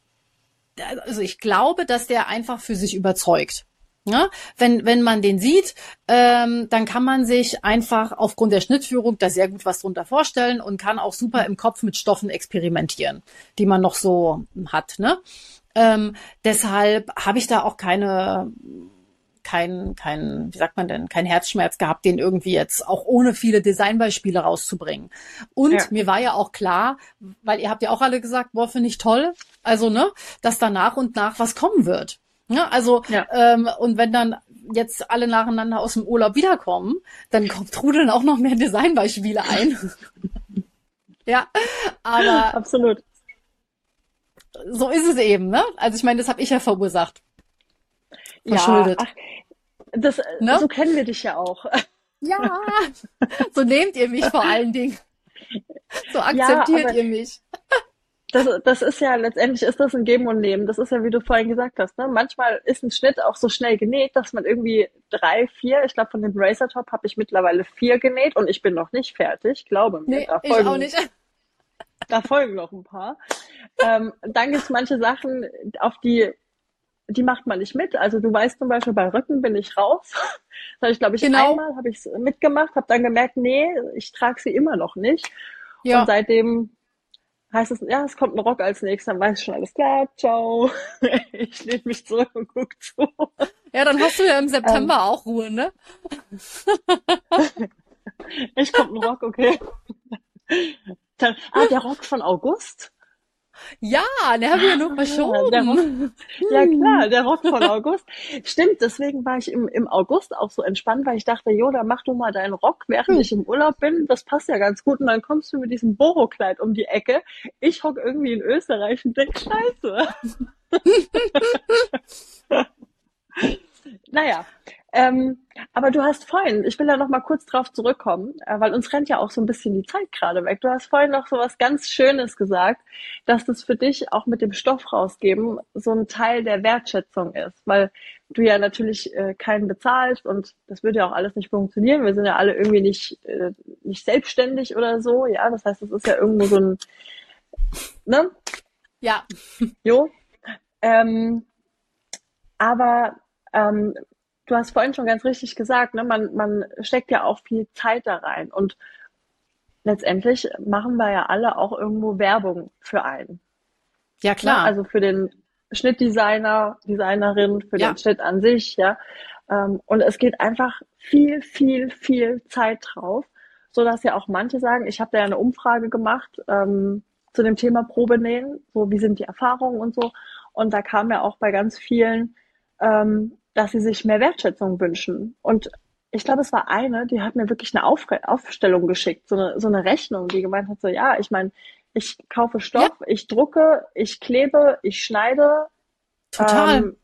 also ich glaube, dass der einfach für sich überzeugt. Ja, wenn, wenn man den sieht, ähm, dann kann man sich einfach aufgrund der Schnittführung da sehr gut was drunter vorstellen und kann auch super im Kopf mit Stoffen experimentieren, die man noch so hat. Ne? Ähm, deshalb habe ich da auch keine kein, kein, wie sagt man denn, kein Herzschmerz gehabt, den irgendwie jetzt auch ohne viele Designbeispiele rauszubringen. Und ja. mir war ja auch klar, weil ihr habt ja auch alle gesagt, boah, finde ich toll, also ne, dass da nach und nach was kommen wird. Ja, also ja. Ähm, und wenn dann jetzt alle nacheinander aus dem Urlaub wiederkommen, dann kommt trudeln auch noch mehr Designbeispiele ein. ja, aber absolut. So ist es eben, ne? Also ich meine, das habe ich ja verursacht. Verschuldet. Ja, ach, das, ne? so kennen wir dich ja auch. Ja, so nehmt ihr mich vor allen Dingen. So akzeptiert ja, ihr mich. Das, das ist ja, letztendlich ist das ein Geben und Nehmen. Das ist ja, wie du vorhin gesagt hast, ne? Manchmal ist ein Schnitt auch so schnell genäht, dass man irgendwie drei, vier, ich glaube von dem Racer Top habe ich mittlerweile vier genäht und ich bin noch nicht fertig, glaube mir. Nee, da folgen, ich auch nicht. Da folgen noch ein paar. Ähm, dann gibt es manche Sachen, auf die die macht man nicht mit. Also du weißt zum Beispiel, bei Rücken bin ich raus. Das habe ich, glaube ich, genau. einmal habe ich mitgemacht, habe dann gemerkt, nee, ich trage sie immer noch nicht. Ja. Und seitdem heißt es, ja, es kommt ein Rock als nächstes, dann weiß ich schon alles klar, ciao. ich lehne mich zurück und gucke zu. Ja, dann hast du ja im September ähm, auch Ruhe, ne? ich kommt ein Rock, okay. Dann, ah, der Rock von August? Ja, der habe ich ja nur verschoben. Ja, klar, der Rock von August. Stimmt, deswegen war ich im, im August auch so entspannt, weil ich dachte, jo, dann mach du mal deinen Rock, während hm. ich im Urlaub bin. Das passt ja ganz gut. Und dann kommst du mit diesem Boho-Kleid um die Ecke. Ich hock irgendwie in Österreich und denk, scheiße. naja, ähm, aber du hast vorhin, ich will da noch mal kurz drauf zurückkommen, äh, weil uns rennt ja auch so ein bisschen die Zeit gerade weg. Du hast vorhin noch so was ganz Schönes gesagt, dass das für dich auch mit dem Stoff rausgeben so ein Teil der Wertschätzung ist, weil du ja natürlich äh, keinen bezahlst und das würde ja auch alles nicht funktionieren. Wir sind ja alle irgendwie nicht, äh, nicht selbstständig oder so, ja. Das heißt, es ist ja irgendwo so ein, ne? Ja. Jo. Ähm, aber ähm, du hast vorhin schon ganz richtig gesagt, ne, man, man steckt ja auch viel Zeit da rein und letztendlich machen wir ja alle auch irgendwo Werbung für einen. Ja, klar. Ja, also für den Schnittdesigner, Designerin, für ja. den Schnitt an sich, ja. Ähm, und es geht einfach viel, viel, viel Zeit drauf, so dass ja auch manche sagen, ich habe da ja eine Umfrage gemacht ähm, zu dem Thema Probenähen, so wie sind die Erfahrungen und so. Und da kam ja auch bei ganz vielen, ähm, dass sie sich mehr Wertschätzung wünschen. Und ich glaube, es war eine, die hat mir wirklich eine Auf Aufstellung geschickt, so eine, so eine Rechnung, die gemeint hat, so ja, ich meine, ich kaufe Stoff, ja. ich drucke, ich klebe, ich schneide, Total. Ähm,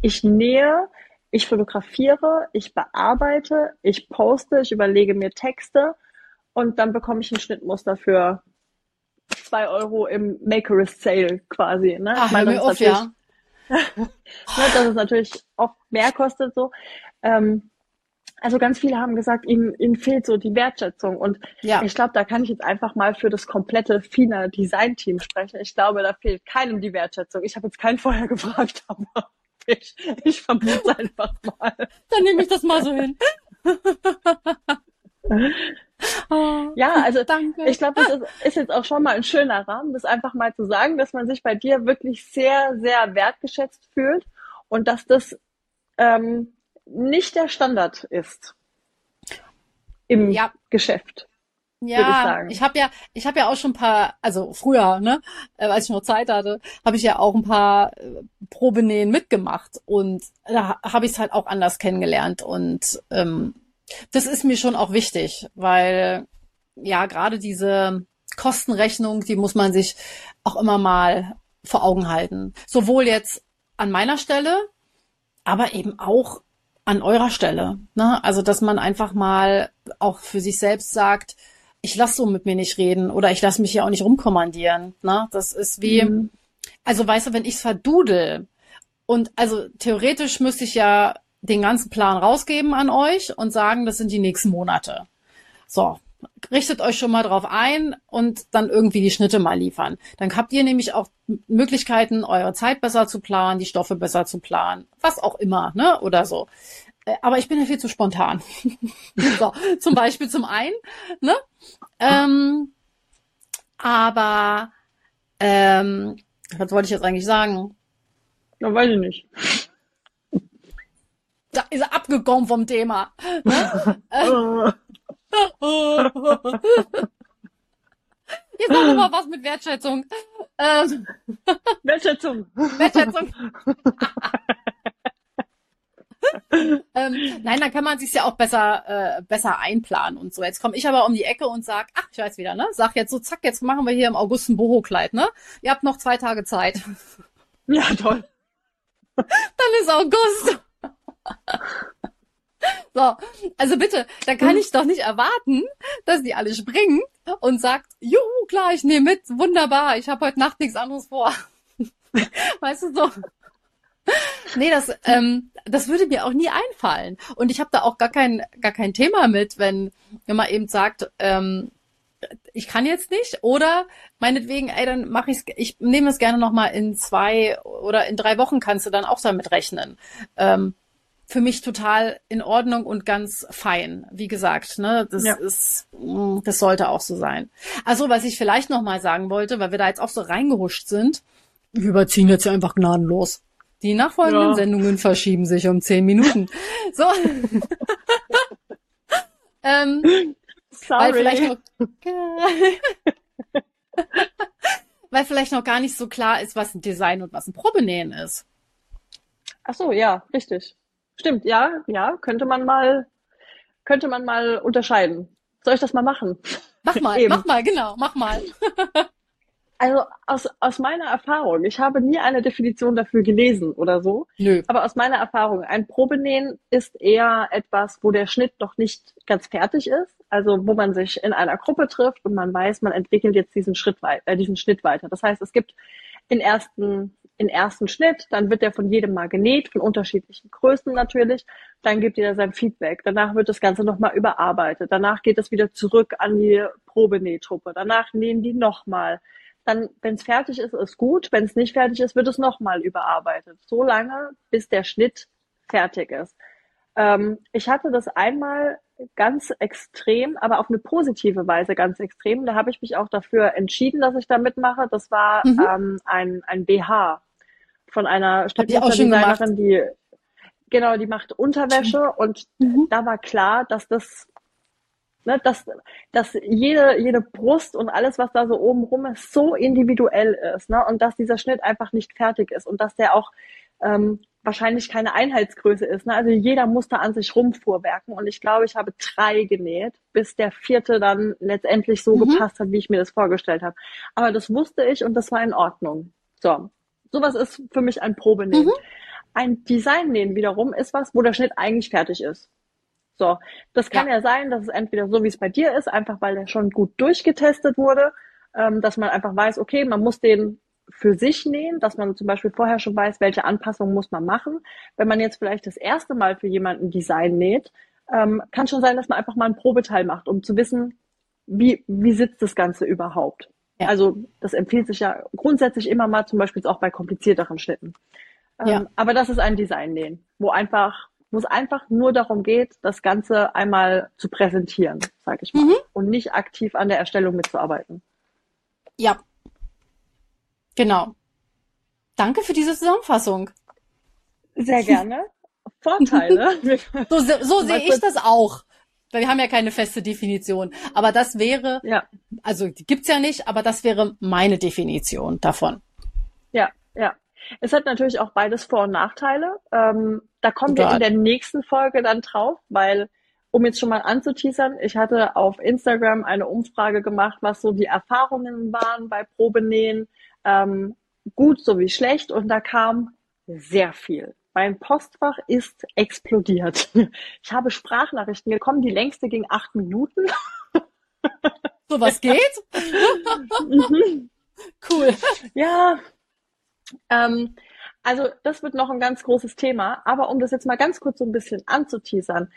ich nähe, ich fotografiere, ich bearbeite, ich poste, ich überlege mir Texte und dann bekomme ich ein Schnittmuster für zwei Euro im Makerist Sale quasi. Ne? Ach, ich meine, das, auf, ja. ne, dass es natürlich oft mehr kostet so. Ähm, also ganz viele haben gesagt, ihnen, ihnen fehlt so die Wertschätzung. Und ja. ich glaube, da kann ich jetzt einfach mal für das komplette FINA Design Team sprechen. Ich glaube, da fehlt keinem die Wertschätzung. Ich habe jetzt keinen vorher gefragt, aber ich, ich vermute es einfach mal. Dann nehme ich das mal so hin. Oh, ja, also danke. ich glaube, das ist, ist, jetzt auch schon mal ein schöner Rahmen, das einfach mal zu sagen, dass man sich bei dir wirklich sehr, sehr wertgeschätzt fühlt und dass das ähm, nicht der Standard ist im ja. Geschäft. Ja, ich, ich habe ja, ich habe ja auch schon ein paar, also früher, ne, äh, als ich noch Zeit hatte, habe ich ja auch ein paar äh, Probenähen mitgemacht und da habe ich es halt auch anders kennengelernt und ähm, das ist mir schon auch wichtig, weil ja gerade diese Kostenrechnung, die muss man sich auch immer mal vor Augen halten, sowohl jetzt an meiner Stelle, aber eben auch an eurer Stelle. Ne? Also, dass man einfach mal auch für sich selbst sagt, ich lasse so mit mir nicht reden oder ich lasse mich ja auch nicht rumkommandieren. Ne? Das ist wie, mhm. also weißt du, wenn ich's verdudel und also theoretisch müsste ich ja den ganzen Plan rausgeben an euch und sagen, das sind die nächsten Monate. So, richtet euch schon mal drauf ein und dann irgendwie die Schnitte mal liefern. Dann habt ihr nämlich auch Möglichkeiten, eure Zeit besser zu planen, die Stoffe besser zu planen, was auch immer, ne, oder so. Äh, aber ich bin ja viel zu spontan. so, zum Beispiel zum einen, ne? Ähm, aber ähm, was wollte ich jetzt eigentlich sagen? Ja, weiß ich nicht. Da ist er abgekommen vom Thema. Jetzt machen wir mal was mit Wertschätzung. Ähm, Wertschätzung. Wertschätzung. ähm, nein, dann kann man sich ja auch besser äh, besser einplanen und so. Jetzt komme ich aber um die Ecke und sag, ach, ich weiß wieder, ne? Sag jetzt so, zack, jetzt machen wir hier im August ein Boho-Kleid, ne? Ihr habt noch zwei Tage Zeit. Ja, toll. Dann ist August. So, also bitte, da kann ich doch nicht erwarten, dass die alle springen und sagt, juhu, klar, ich nehme mit, wunderbar, ich habe heute Nacht nichts anderes vor. Weißt du so? Nee, das, ähm, das würde mir auch nie einfallen. Und ich habe da auch gar kein, gar kein Thema mit, wenn, wenn man eben sagt, ähm, ich kann jetzt nicht oder meinetwegen, ey, dann mache ich's, ich nehme es gerne noch mal in zwei oder in drei Wochen kannst du dann auch damit rechnen. Ähm, für mich total in Ordnung und ganz fein. Wie gesagt, ne, das ja. ist, mm, das sollte auch so sein. Also, was ich vielleicht noch mal sagen wollte, weil wir da jetzt auch so reingehuscht sind, wir überziehen jetzt ja einfach gnadenlos. Die nachfolgenden ja. Sendungen verschieben sich um zehn Minuten. So. ähm, Sorry. Weil vielleicht, noch, weil vielleicht noch gar nicht so klar ist, was ein Design und was ein Probenähen ist. Ach so, ja, richtig. Stimmt, ja, ja, könnte man mal, könnte man mal unterscheiden. Soll ich das mal machen? Mach mal, mach mal, genau, mach mal. Also aus, aus meiner Erfahrung, ich habe nie eine Definition dafür gelesen oder so, Nö. aber aus meiner Erfahrung, ein Probenähen ist eher etwas, wo der Schnitt noch nicht ganz fertig ist, also wo man sich in einer Gruppe trifft und man weiß, man entwickelt jetzt diesen Schritt weiter, äh, diesen Schnitt weiter. Das heißt, es gibt den ersten, den ersten Schnitt, dann wird der von jedem mal genäht, von unterschiedlichen Größen natürlich, dann gibt jeder sein Feedback, danach wird das Ganze nochmal überarbeitet, danach geht es wieder zurück an die Probenähtruppe, danach nähen die nochmal dann, wenn es fertig ist, ist gut. Wenn es nicht fertig ist, wird es nochmal überarbeitet. So lange, bis der Schnitt fertig ist. Ähm, ich hatte das einmal ganz extrem, aber auf eine positive Weise ganz extrem. Da habe ich mich auch dafür entschieden, dass ich da mitmache. Das war mhm. ähm, ein, ein BH von einer Schnittmusterdesignerin, die genau, die macht Unterwäsche und mhm. da war klar, dass das ne, dass, dass jede, jede Brust und alles, was da so oben rum ist, so individuell ist, ne, und dass dieser Schnitt einfach nicht fertig ist und dass der auch ähm, wahrscheinlich keine Einheitsgröße ist. Ne? Also jeder muss da an sich rumfuhrwerken und ich glaube, ich habe drei genäht, bis der vierte dann letztendlich so mhm. gepasst hat, wie ich mir das vorgestellt habe. Aber das wusste ich und das war in Ordnung. So, sowas ist für mich ein Probenähen. Mhm. ein Design nähen wiederum ist was, wo der Schnitt eigentlich fertig ist. So, das kann ja. ja sein, dass es entweder so, wie es bei dir ist, einfach weil der schon gut durchgetestet wurde, ähm, dass man einfach weiß, okay, man muss den für sich nähen, dass man zum Beispiel vorher schon weiß, welche Anpassungen muss man machen. Wenn man jetzt vielleicht das erste Mal für jemanden Design näht, ähm, kann schon sein, dass man einfach mal ein Probeteil macht, um zu wissen, wie, wie sitzt das Ganze überhaupt. Ja. Also das empfiehlt sich ja grundsätzlich immer mal, zum Beispiel auch bei komplizierteren Schnitten. Ähm, ja. Aber das ist ein Design-Nähen, wo einfach, wo es einfach nur darum geht, das Ganze einmal zu präsentieren, sag ich mal, mhm. und nicht aktiv an der Erstellung mitzuarbeiten. Ja, genau. Danke für diese Zusammenfassung. Sehr gerne. Vorteile. so, so sehe ich das auch. Wir haben ja keine feste Definition. Aber das wäre, ja. also die gibt's ja nicht, aber das wäre meine Definition davon. Ja, ja. Es hat natürlich auch beides Vor- und Nachteile. Ähm, da kommen wir in der nächsten Folge dann drauf, weil, um jetzt schon mal anzuteasern, ich hatte auf Instagram eine Umfrage gemacht, was so die Erfahrungen waren bei Probenähen, ähm, gut sowie schlecht, und da kam sehr viel. Mein Postfach ist explodiert. Ich habe Sprachnachrichten gekommen, die längste ging acht Minuten. So was geht? Mhm. Cool. Ja. Ähm, also das wird noch ein ganz großes Thema. Aber um das jetzt mal ganz kurz so ein bisschen anzuteasern,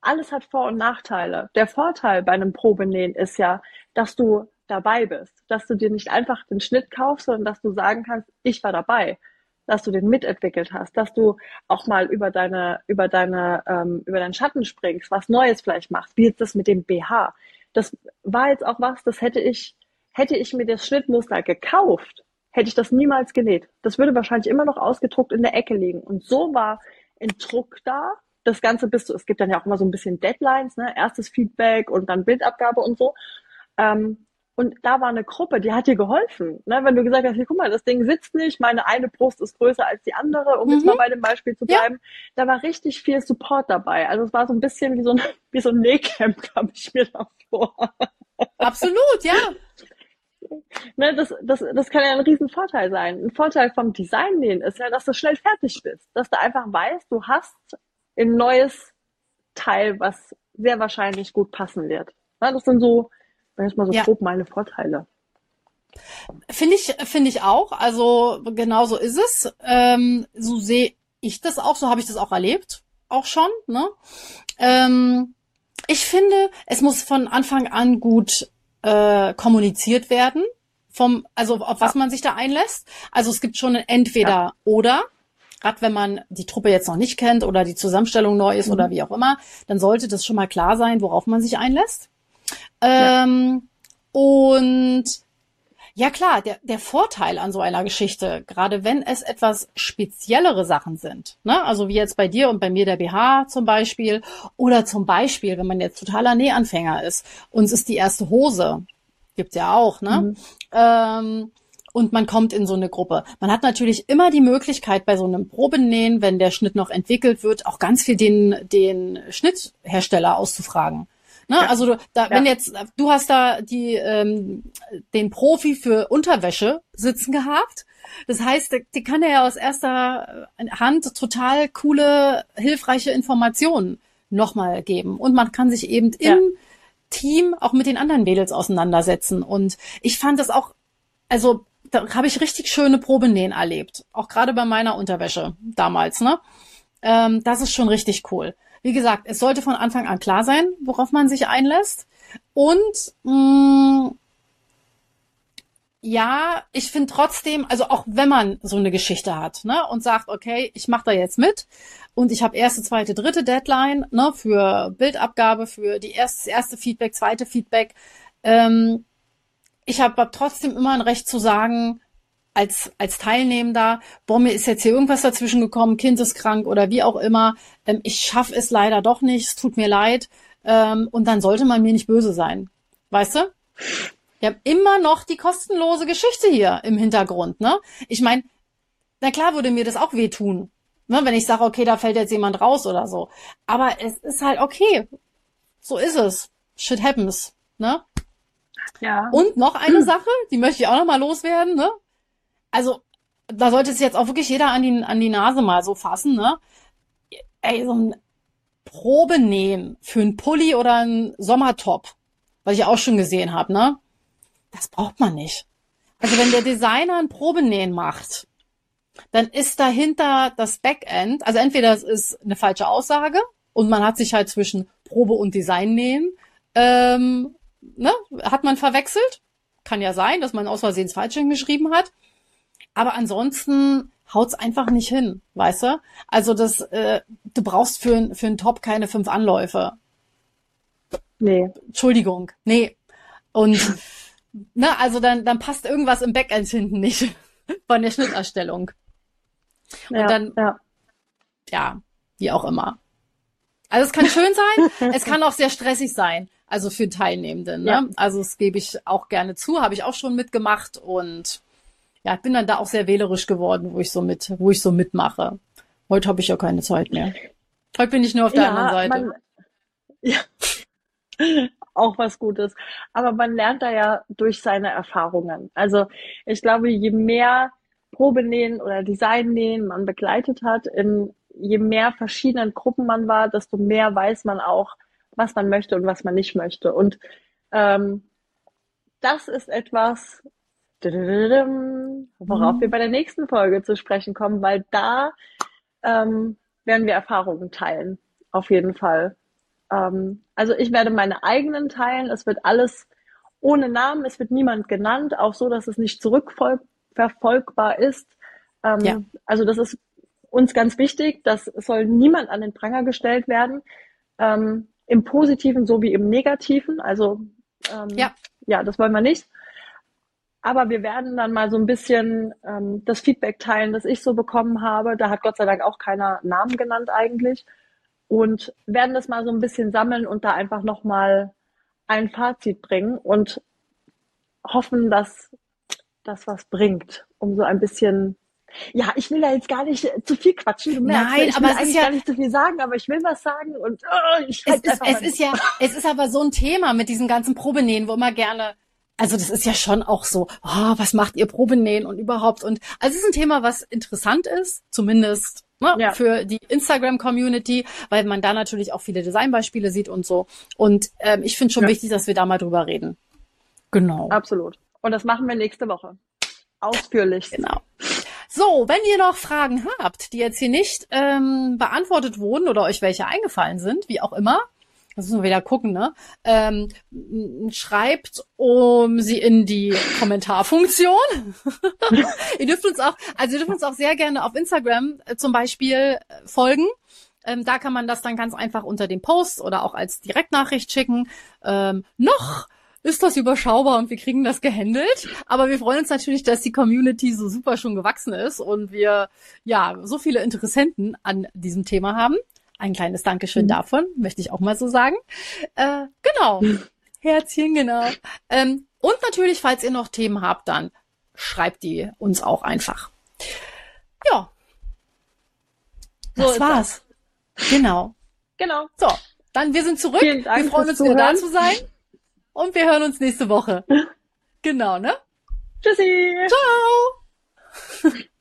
alles hat Vor- und Nachteile. Der Vorteil bei einem Probenähen ist ja, dass du dabei bist, dass du dir nicht einfach den Schnitt kaufst, sondern dass du sagen kannst, ich war dabei dass du den mitentwickelt hast, dass du auch mal über deine, über deine, ähm, über deinen Schatten springst, was Neues vielleicht machst, wie jetzt das mit dem BH. Das war jetzt auch was, das hätte ich, hätte ich mir das Schnittmuster gekauft, hätte ich das niemals genäht. Das würde wahrscheinlich immer noch ausgedruckt in der Ecke liegen. Und so war ein Druck da. Das Ganze bist du, es gibt dann ja auch immer so ein bisschen Deadlines, ne? Erstes Feedback und dann Bildabgabe und so. Ähm, und da war eine Gruppe, die hat dir geholfen. Ne? Wenn du gesagt hast, hier, guck mal, das Ding sitzt nicht, meine eine Brust ist größer als die andere, um mhm. jetzt mal bei dem Beispiel zu bleiben. Ja. Da war richtig viel Support dabei. Also es war so ein bisschen wie so ein, wie so ein Nähcamp, kam ich mir da vor. Absolut, ja. Ne, das, das, das kann ja ein Riesenvorteil sein. Ein Vorteil vom Design nähen ist ja, dass du schnell fertig bist. Dass du einfach weißt, du hast ein neues Teil, was sehr wahrscheinlich gut passen wird. Ne, das sind so erstmal so ja. grob meine Vorteile. Finde ich, finde ich auch. Also genau so ist es. Ähm, so sehe ich das auch, so habe ich das auch erlebt, auch schon. Ne? Ähm, ich finde, es muss von Anfang an gut äh, kommuniziert werden, vom, also auf was man sich da einlässt. Also es gibt schon ein entweder ja. oder. Gerade wenn man die Truppe jetzt noch nicht kennt oder die Zusammenstellung neu ist mhm. oder wie auch immer, dann sollte das schon mal klar sein, worauf man sich einlässt. Ähm, ja. Und ja klar, der, der Vorteil an so einer Geschichte, gerade wenn es etwas speziellere Sachen sind, ne? also wie jetzt bei dir und bei mir der BH zum Beispiel, oder zum Beispiel, wenn man jetzt totaler Nähanfänger ist, uns ist die erste Hose, gibt's ja auch, ne? Mhm. Ähm, und man kommt in so eine Gruppe. Man hat natürlich immer die Möglichkeit bei so einem Probenähen, wenn der Schnitt noch entwickelt wird, auch ganz viel den, den Schnitthersteller auszufragen. Ne? Ja. Also du, da, ja. wenn jetzt du hast da die ähm, den Profi für Unterwäsche sitzen gehabt. Das heißt, die kann er ja aus erster Hand total coole, hilfreiche Informationen nochmal geben. Und man kann sich eben ja. im Team auch mit den anderen Mädels auseinandersetzen. Und ich fand das auch, also da habe ich richtig schöne Probenähen erlebt. Auch gerade bei meiner Unterwäsche damals, ne? Ähm, das ist schon richtig cool. Wie gesagt, es sollte von Anfang an klar sein, worauf man sich einlässt. Und mh, mm, ja, ich finde trotzdem, also auch wenn man so eine Geschichte hat ne, und sagt, okay, ich mache da jetzt mit und ich habe erste, zweite, dritte Deadline ne, für Bildabgabe, für die erste, erste Feedback, zweite Feedback. Ähm, ich habe trotzdem immer ein Recht zu sagen, als, als Teilnehmender, boah, mir ist jetzt hier irgendwas dazwischen gekommen, Kind ist krank oder wie auch immer, ähm, ich schaffe es leider doch nicht, es tut mir leid. Ähm, und dann sollte man mir nicht böse sein. Weißt du? Wir haben immer noch die kostenlose Geschichte hier im Hintergrund, ne? Ich meine, na klar würde mir das auch wehtun, ne? wenn ich sage, okay, da fällt jetzt jemand raus oder so. Aber es ist halt okay. So ist es. Shit happens, ne? Ja. Und noch eine Sache, die möchte ich auch noch mal loswerden, ne? Also da sollte sich jetzt auch wirklich jeder an die, an die Nase mal so fassen, ne? Ey, so ein Probenähen für einen Pulli oder einen Sommertop, was ich auch schon gesehen habe, ne? Das braucht man nicht. Also wenn der Designer ein Probenähen macht, dann ist dahinter das Backend, also entweder es ist eine falsche Aussage und man hat sich halt zwischen Probe und Design nähen, ähm, ne, hat man verwechselt. Kann ja sein, dass man aus Versehen falsch hingeschrieben hat. Aber ansonsten haut's einfach nicht hin, weißt du? Also das, äh, du brauchst für, für einen Top keine fünf Anläufe. Nee. Entschuldigung, nee. Und na, also dann, dann passt irgendwas im Backend hinten nicht von der Schnitterstellung. Und Ja, dann, ja. ja, wie auch immer. Also es kann schön sein, es kann auch sehr stressig sein, also für Teilnehmenden. Ne? Ja. Also das gebe ich auch gerne zu, habe ich auch schon mitgemacht und ja, ich bin dann da auch sehr wählerisch geworden, wo ich so mit, wo ich so mitmache. Heute habe ich ja keine Zeit mehr. Heute bin ich nur auf der anderen Seite. Man, ja. Auch was Gutes. Aber man lernt da ja durch seine Erfahrungen. Also ich glaube, je mehr Probenähen oder Designnähen man begleitet hat, in je mehr verschiedenen Gruppen man war, desto mehr weiß man auch, was man möchte und was man nicht möchte. Und ähm, das ist etwas, worauf Mhm. wir bei der nächsten Folge zu sprechen kommen, weil da ähm, werden wir Erfahrungen teilen. Auf jeden Fall. Ähm, also ich werde meine eigenen teilen. Es wird alles ohne Namen. Es wird niemand genannt, auch so, dass es nicht zurückverfolgbar ist. Ähm, Ja. Also das ist uns ganz wichtig. Das soll niemand an den Pranger gestellt werden. Ähm, Im Positiven sowie im Negativen. Also ähm, Ja. ja, das wollen wir nicht. Aber wir werden dann mal so ein bisschen ähm, das Feedback teilen, das ich so bekommen habe. Da hat Gott sei Dank auch keiner Namen genannt eigentlich. Und werden das mal so ein bisschen sammeln und da einfach nochmal ein Fazit bringen und hoffen, dass das was bringt, um so ein bisschen. Ja, ich will da jetzt gar nicht zu viel quatschen. Merkst, Nein, ich aber will es ist eigentlich ja- gar nicht zu viel sagen, aber ich will was sagen und oh, ich Es halt ist, einfach es ist ja, es ist aber so ein Thema mit diesen ganzen Probenähen, wo immer gerne, also das ist ja schon auch so, oh, was macht ihr Probenähen und überhaupt und, also es ist ein Thema, was interessant ist, zumindest ne, Ja. für die Instagram-Community, weil man da natürlich auch viele Designbeispiele sieht und so. Und ähm, ich finde schon Ja. wichtig, dass wir da mal drüber reden. Genau. Absolut. Und das machen wir nächste Woche. Ausführlich. Genau. So, wenn ihr noch Fragen habt, die jetzt hier nicht ähm, beantwortet wurden oder euch welche eingefallen sind, wie auch immer, das müssen wir wieder gucken, ne? Ähm, schreibt um sie in die Kommentarfunktion. ihr dürft uns auch, also ihr dürft uns auch sehr gerne auf Instagram äh, zum Beispiel äh, folgen. Ähm, da kann man das dann ganz einfach unter dem Post oder auch als Direktnachricht schicken. Ähm, noch ist das überschaubar und wir kriegen das gehandelt. Aber wir freuen uns natürlich, dass die Community so super schon gewachsen ist und wir ja so viele Interessenten an diesem Thema haben. Ein kleines Dankeschön Mhm. davon, möchte ich auch mal so sagen. Äh, genau. Herzchen, genau. Ähm, und natürlich, falls ihr noch Themen habt, dann schreibt die uns auch einfach. Ja. So das war's. Genau. Genau. So, dann wir sind zurück. Vielen Dank wir freuen uns wieder da zu sein. Und wir hören uns nächste Woche. Genau, ne? Tschüssi. Ciao.